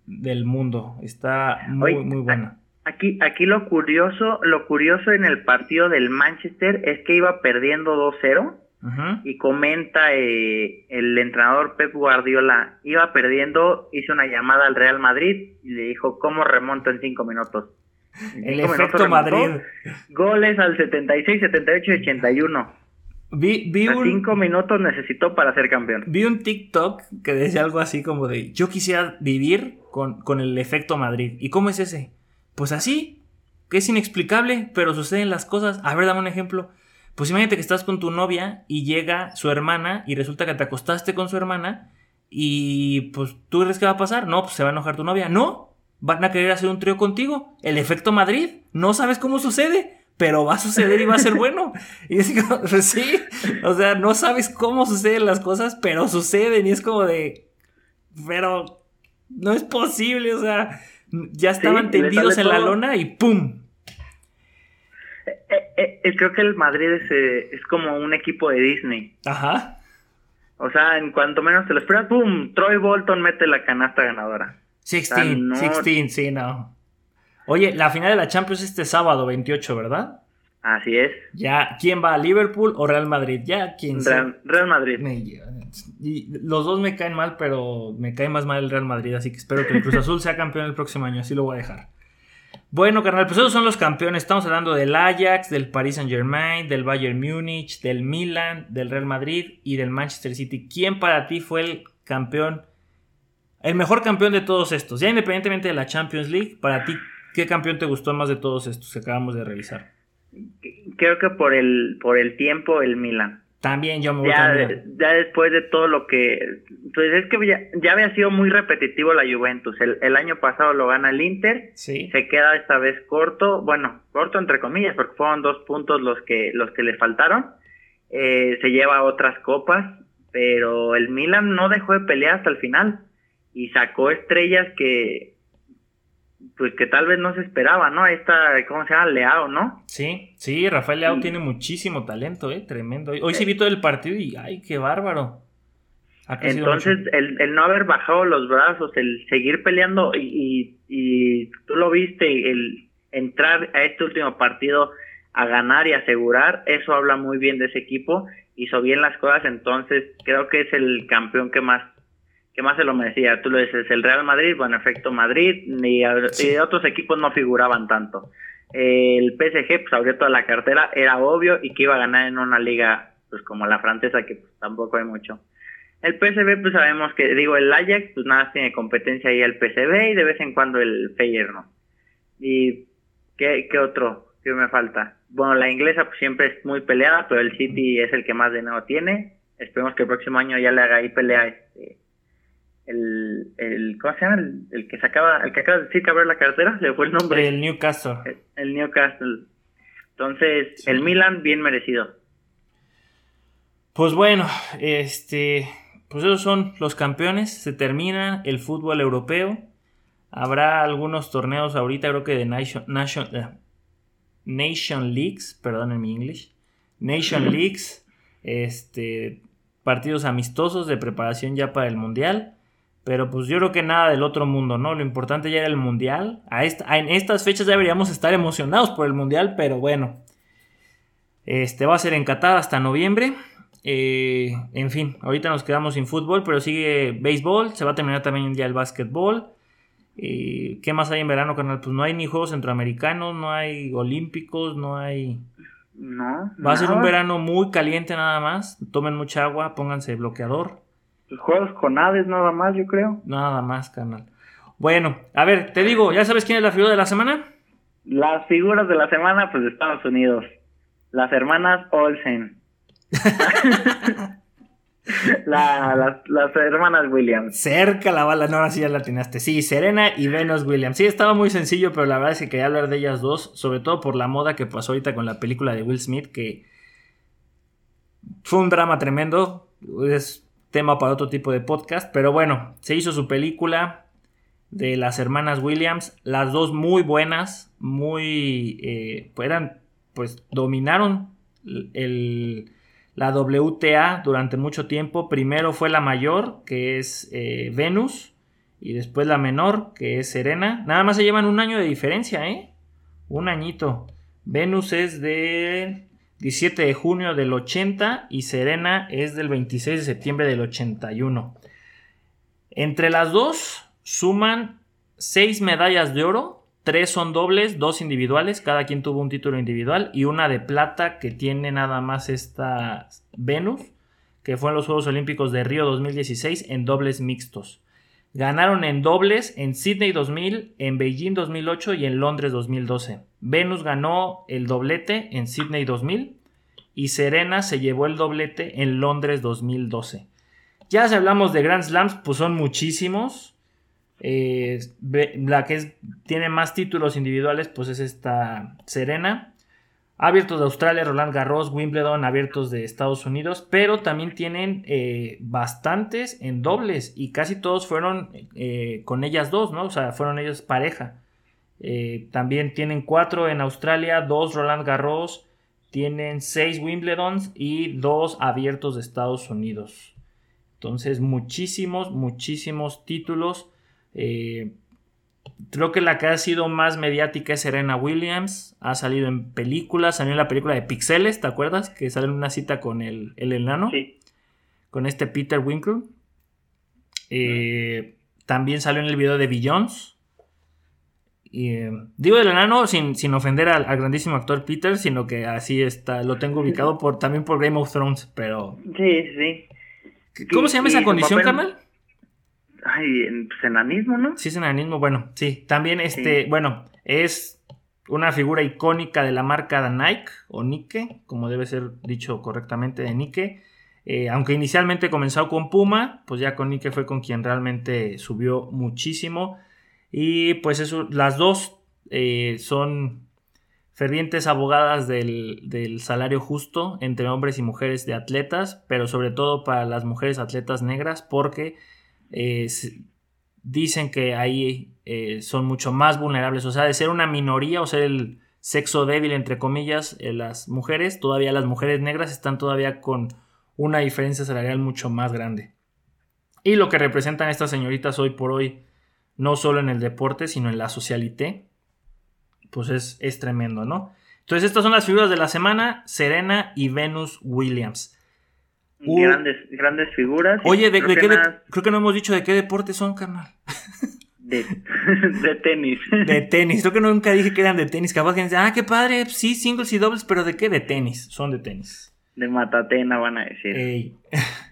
del mundo. Está muy, Oye, muy buena. Aquí, aquí lo curioso, lo curioso en el partido del Manchester es que iba perdiendo 2-0 Ujú. y comenta eh, el entrenador Pep Guardiola, iba perdiendo, hizo una llamada al Real Madrid y le dijo, ¿cómo remonto en 5 minutos? El efecto Madrid. Goles al 76, 78 y 81. Vi, un, cinco minutos necesitó para ser campeón. vi un TikTok que decía algo así como de yo quisiera vivir con, con el efecto Madrid. ¿Y cómo es ese? Pues así, que es inexplicable, pero suceden las cosas. A ver, dame un ejemplo. Pues imagínate que estás con tu novia y llega su hermana y resulta que te acostaste con su hermana Y pues, ¿tú crees que va a pasar? No, pues se va a enojar tu novia. No, van a querer hacer un trío contigo. El efecto Madrid. No sabes cómo sucede, pero va a suceder y va a ser bueno. Y es como, pues sí, o sea, no sabes cómo suceden las cosas, pero suceden. Y es como de, pero no es posible, o sea, ya estaban tendidos en la lona y ¡pum! Eh, eh, eh, creo que el Madrid es, es como un equipo de Disney. Ajá. O sea, en cuanto menos te lo esperas, ¡pum! Troy Bolton mete la canasta ganadora. 16, 16, sí, no. Oye, la final de la Champions este sábado 28, ¿verdad? Así es. Ya, ¿quién va? ¿Liverpool o Real Madrid? Ya, ¿quién Real, Real Madrid. y los dos me caen mal, pero me cae más mal el Real Madrid, así que espero que el Cruz Azul sea campeón el próximo año, así lo voy a dejar. Bueno, carnal, pues esos son los campeones. Estamos hablando del Ajax, del Paris Saint Germain, del Bayern Múnich, del Milan, del Real Madrid y del Manchester City. ¿Quién para ti fue el campeón, el mejor campeón de todos estos? Ya independientemente de la Champions League, para ti, ¿qué campeón te gustó más de todos estos que acabamos de revisar? Creo que por el, por el tiempo, el Milan. También yo me voy ya, ya después de todo lo que... Pues es que ya, había sido muy repetitivo la Juventus. El, año pasado lo gana el Inter. Sí. Se queda esta vez corto. Bueno, corto entre comillas, porque fueron dos puntos los que, los que le faltaron. Eh, se lleva otras copas. Pero el Milan no dejó de pelear hasta el final. Y sacó estrellas que pues que tal vez no se esperaba, ¿no? Esta, ¿cómo se llama? Leao, ¿no? Sí, sí, Rafael Leao tiene muchísimo talento, ¿eh? Tremendo. Hoy sí vi todo el partido y, ay, qué bárbaro. Entonces, el, el, no haber bajado los brazos, el seguir peleando y, y, tú lo viste, el entrar a este último partido a ganar y asegurar, eso habla muy bien de ese equipo, hizo bien las cosas, entonces creo que es el campeón que más que más se lo merecía. Tú lo dices, el Real Madrid, bueno, efecto Madrid, y, otros equipos no figuraban tanto. el PSG, pues abrió toda la cartera, era obvio, y que iba a ganar en una liga, pues como la francesa, que pues, tampoco hay mucho. El PSV, pues sabemos que, digo, el Ajax, pues nada, tiene competencia ahí el PSV y de vez en cuando el Feyenoord, ¿no? ¿Y qué, qué otro? ¿Qué me falta? Bueno, la inglesa pues siempre es muy peleada, pero el City es el que más dinero tiene. Esperemos que el próximo año ya le haga ahí pelea este, el, el ¿cómo se llama? El, que sacaba, el que acaba de decir que abrió la cartera, le fue el nombre. El Newcastle. El, Newcastle. Entonces, el Milan bien merecido. Pues bueno, este, pues esos son los campeones. Se termina el fútbol europeo. Habrá algunos torneos ahorita, creo que de Nation, Nation, eh, Nation Leagues, perdón en mi English. Nation Leagues, este, partidos amistosos de preparación ya para el Mundial. Pero pues yo creo que nada del otro mundo, ¿no? Lo importante ya era el mundial. A en estas fechas ya deberíamos estar emocionados por el mundial, pero bueno. Este va a ser en Qatar hasta noviembre. Eh, en fin, ahorita nos quedamos sin fútbol, pero sigue béisbol. Se va a terminar también ya el básquetbol. Eh, ¿Qué más hay en verano, canal? Pues no hay ni Juegos Centroamericanos, no hay Olímpicos, no hay... No. Va a ser un verano muy caliente nada más. Tomen mucha agua, pónganse bloqueador. Pues juegos con Hades nada más, yo creo. Nada más, canal. Bueno, a ver, te digo, ¿ya sabes quién es la figura de la semana? Las figuras de la semana, pues de Estados Unidos. Las hermanas Olsen. las, hermanas Williams. Cerca la bala, no, ahora sí ya la atinaste. Sí, Serena y Venus Williams. Sí, estaba muy sencillo, pero la verdad es que quería hablar de ellas dos, sobre todo por la moda que pasó ahorita con la película de Will Smith, que fue un drama tremendo. Es tema para otro tipo de podcast. Pero bueno, se hizo su película de las hermanas Williams. Las dos muy buenas, muy... Eh, eran, pues dominaron el, la WTA durante mucho tiempo. Primero fue la mayor, que es eh, Venus. Y después la menor, que es Serena. Nada más se llevan un año de diferencia, ¿eh? Un añito. Venus es de 17 de junio del 80 y Serena es del 26 de septiembre del 81. Entre las dos suman 6 medallas de oro, 3 son dobles, 2 individuales, cada quien tuvo un título individual y una de plata que tiene nada más esta Venus, que fue en los Juegos Olímpicos de Río 2016 en dobles mixtos. Ganaron en dobles en Sydney 2000, en Beijing 2008 y en Londres 2012. Venus ganó el doblete en Sydney 2000 y Serena se llevó el doblete en Londres 2012. Ya si hablamos de Grand Slams, pues son muchísimos. Eh, la que tiene más títulos individuales, pues es esta Serena. Abiertos de Australia, Roland Garros, Wimbledon, abiertos de Estados Unidos, pero también tienen eh, bastantes en dobles y casi todos fueron eh, con ellas dos, ¿no? O sea, fueron ellas pareja. también tienen cuatro en Australia, dos Roland Garros, tienen seis Wimbledons y dos abiertos de Estados Unidos. Entonces, muchísimos, muchísimos títulos. Eh, creo que la que ha sido más mediática es Serena Williams. Ha salido en películas. Salió en la película de Pixeles, ¿te acuerdas? Que sale en una cita con el, el enano. Sí. Con este Peter Winkle. Eh, también salió en el video de Billions. Eh, digo del enano sin, sin ofender al, grandísimo actor Peter, sino que así está, lo tengo ubicado por, también por Game of Thrones, pero... Sí, sí. ¿Cómo se llama esa condición, carnal? Ay, pues enanismo, ¿no? Sí, es enanismo, bueno, sí. También este, bueno, es una figura icónica de la marca de Nike o Nike, como debe ser dicho correctamente de Nike. Eh, aunque inicialmente comenzó con Puma, pues ya con Nike fue con quien realmente subió muchísimo. Y pues eso, las dos eh, son fervientes abogadas del, salario justo entre hombres y mujeres de atletas, pero sobre todo para las mujeres atletas negras, porque eh, dicen que ahí eh, son mucho más vulnerables. O sea, de ser una minoría o ser el sexo débil, entre comillas, las mujeres, todavía las mujeres negras están todavía con una diferencia salarial mucho más grande. Y lo que representan estas señoritas hoy por hoy no solo en el deporte, sino en la socialité, pues es, es tremendo, ¿no? Entonces estas son las figuras de la semana, Serena y Venus Williams. Grandes, grandes figuras. Oye, de, qué creo que no hemos dicho de qué deporte son, carnal. De, de, tenis. De tenis. Creo que nunca dije que eran de tenis. Capaz que dicen, ah, qué padre, sí, singles y dobles, pero ¿de qué? De tenis. Son de tenis. De Matatena van a decir.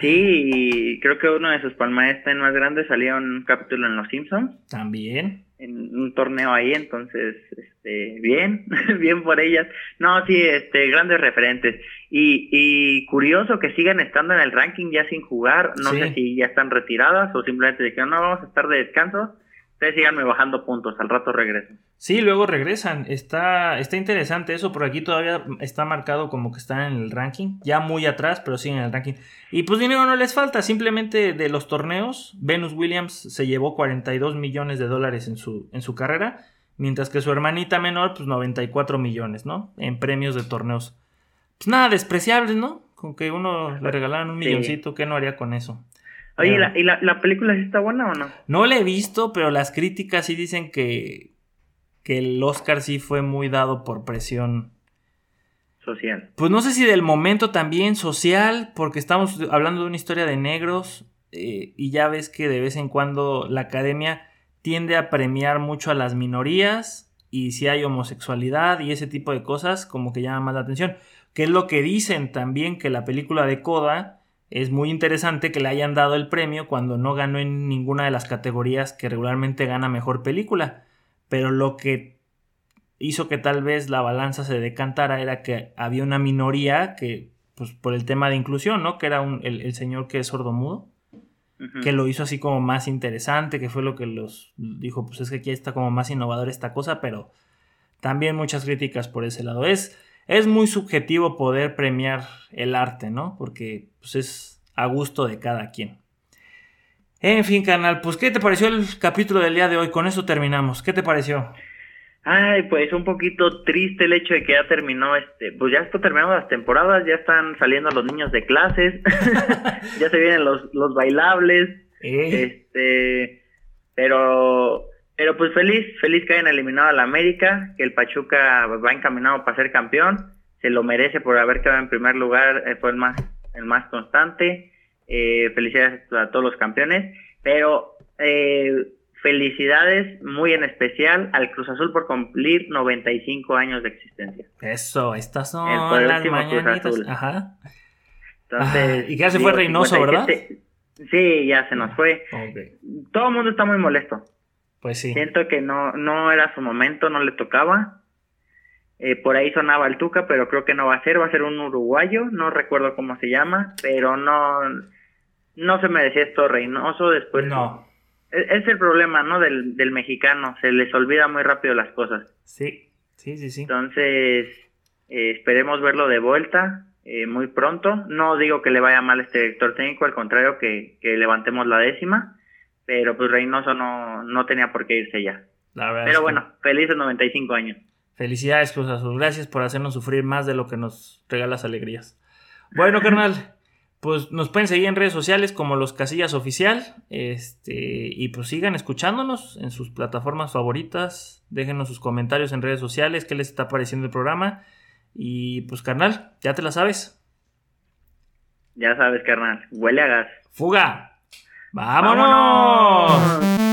Sí, creo que uno de sus palmaestres más grandes salió en un capítulo en Los Simpsons. También. En un torneo ahí, entonces, este, bien, bien por ellas. No, sí, este, grandes referentes. Y, y curioso que sigan estando en el ranking ya sin jugar. No sé si ya están retiradas o simplemente que no vamos a estar de descanso Ustedes síganme bajando puntos, al rato regresan. Sí, luego regresan. Está, está interesante eso, por aquí todavía está marcado como que están en el ranking. Ya muy atrás, pero siguen en el ranking. Y pues dinero no les falta, simplemente de los torneos, Venus Williams se llevó 42 millones de dólares en su, en su carrera, mientras que su hermanita menor, pues 94 millones, ¿no? En premios de torneos. Pues nada despreciables, ¿no? Con que uno le regalaran un milloncito, ¿qué no haría con eso? Oye, ¿y, la, película sí está buena o no? No la he visto, pero las críticas sí dicen que, que el Oscar sí fue muy dado por presión. Social. Pues no sé si del momento también social, porque estamos hablando de una historia de negros eh, y ya ves que de vez en cuando la academia tiende a premiar mucho a las minorías y si hay homosexualidad y ese tipo de cosas como que llama más la atención. Que es lo que dicen también que la película de Coda es muy interesante que le hayan dado el premio cuando no ganó en ninguna de las categorías que regularmente gana mejor película. Pero lo que hizo que tal vez la balanza se decantara era que había una minoría que, pues por el tema de inclusión, ¿no? Que era el, señor que es sordomudo, que lo hizo así como más interesante, que fue lo que los dijo, pues es que aquí está como más innovador esta cosa, pero también muchas críticas por ese lado. Es es muy subjetivo poder premiar el arte, ¿no? Porque pues, es a gusto de cada quien. En fin, canal, pues ¿qué te pareció el capítulo del día de hoy? Con eso terminamos. ¿Qué te pareció? Ay, pues un poquito triste el hecho de que ya terminó este, pues ya está terminando las temporadas, ya están saliendo los niños de clases, ya se vienen los, los bailables, eh. este, pero pero pues feliz, feliz que hayan eliminado a la América, que el Pachuca va encaminado para ser campeón, se lo merece por haber quedado en primer lugar, eh, fue el más, el más constante. Eh, felicidades a todos los campeones, pero eh, felicidades muy en especial al Cruz Azul por cumplir 95 años de existencia. Eso, estas son las mañanitas. Ajá. Entonces, y ya se fue Reynoso, ¿verdad? Sí, ya se nos fue. Todo el mundo está muy molesto. Pues sí. Siento que no, no era su momento, no le tocaba. Eh, por ahí sonaba el Tuca, pero creo que no va a ser, va a ser un uruguayo, no recuerdo cómo se llama, pero no, no se merecía esto Reynoso después. No. Es, es el problema, ¿no? Del, del mexicano, se les olvida muy rápido las cosas. Sí, sí, sí, sí. Entonces, eh, esperemos verlo de vuelta eh, muy pronto. No digo que le vaya mal este director técnico, al contrario, que, que levantemos la décima, pero pues Reynoso no, no tenía por qué irse ya. La verdad es Pero que- bueno, felices 95 años. Felicidades, Cruz Azul. Gracias por hacernos sufrir más de lo que nos regalas alegrías. Bueno, carnal, pues nos pueden seguir en redes sociales como Los Casillas Oficial. Este, y pues sigan escuchándonos en sus plataformas favoritas. Déjenos sus comentarios en redes sociales, qué les está pareciendo el programa. Y pues, carnal, ya te la sabes. Ya sabes, carnal, huele a gas. ¡Fuga! ¡Vámonos!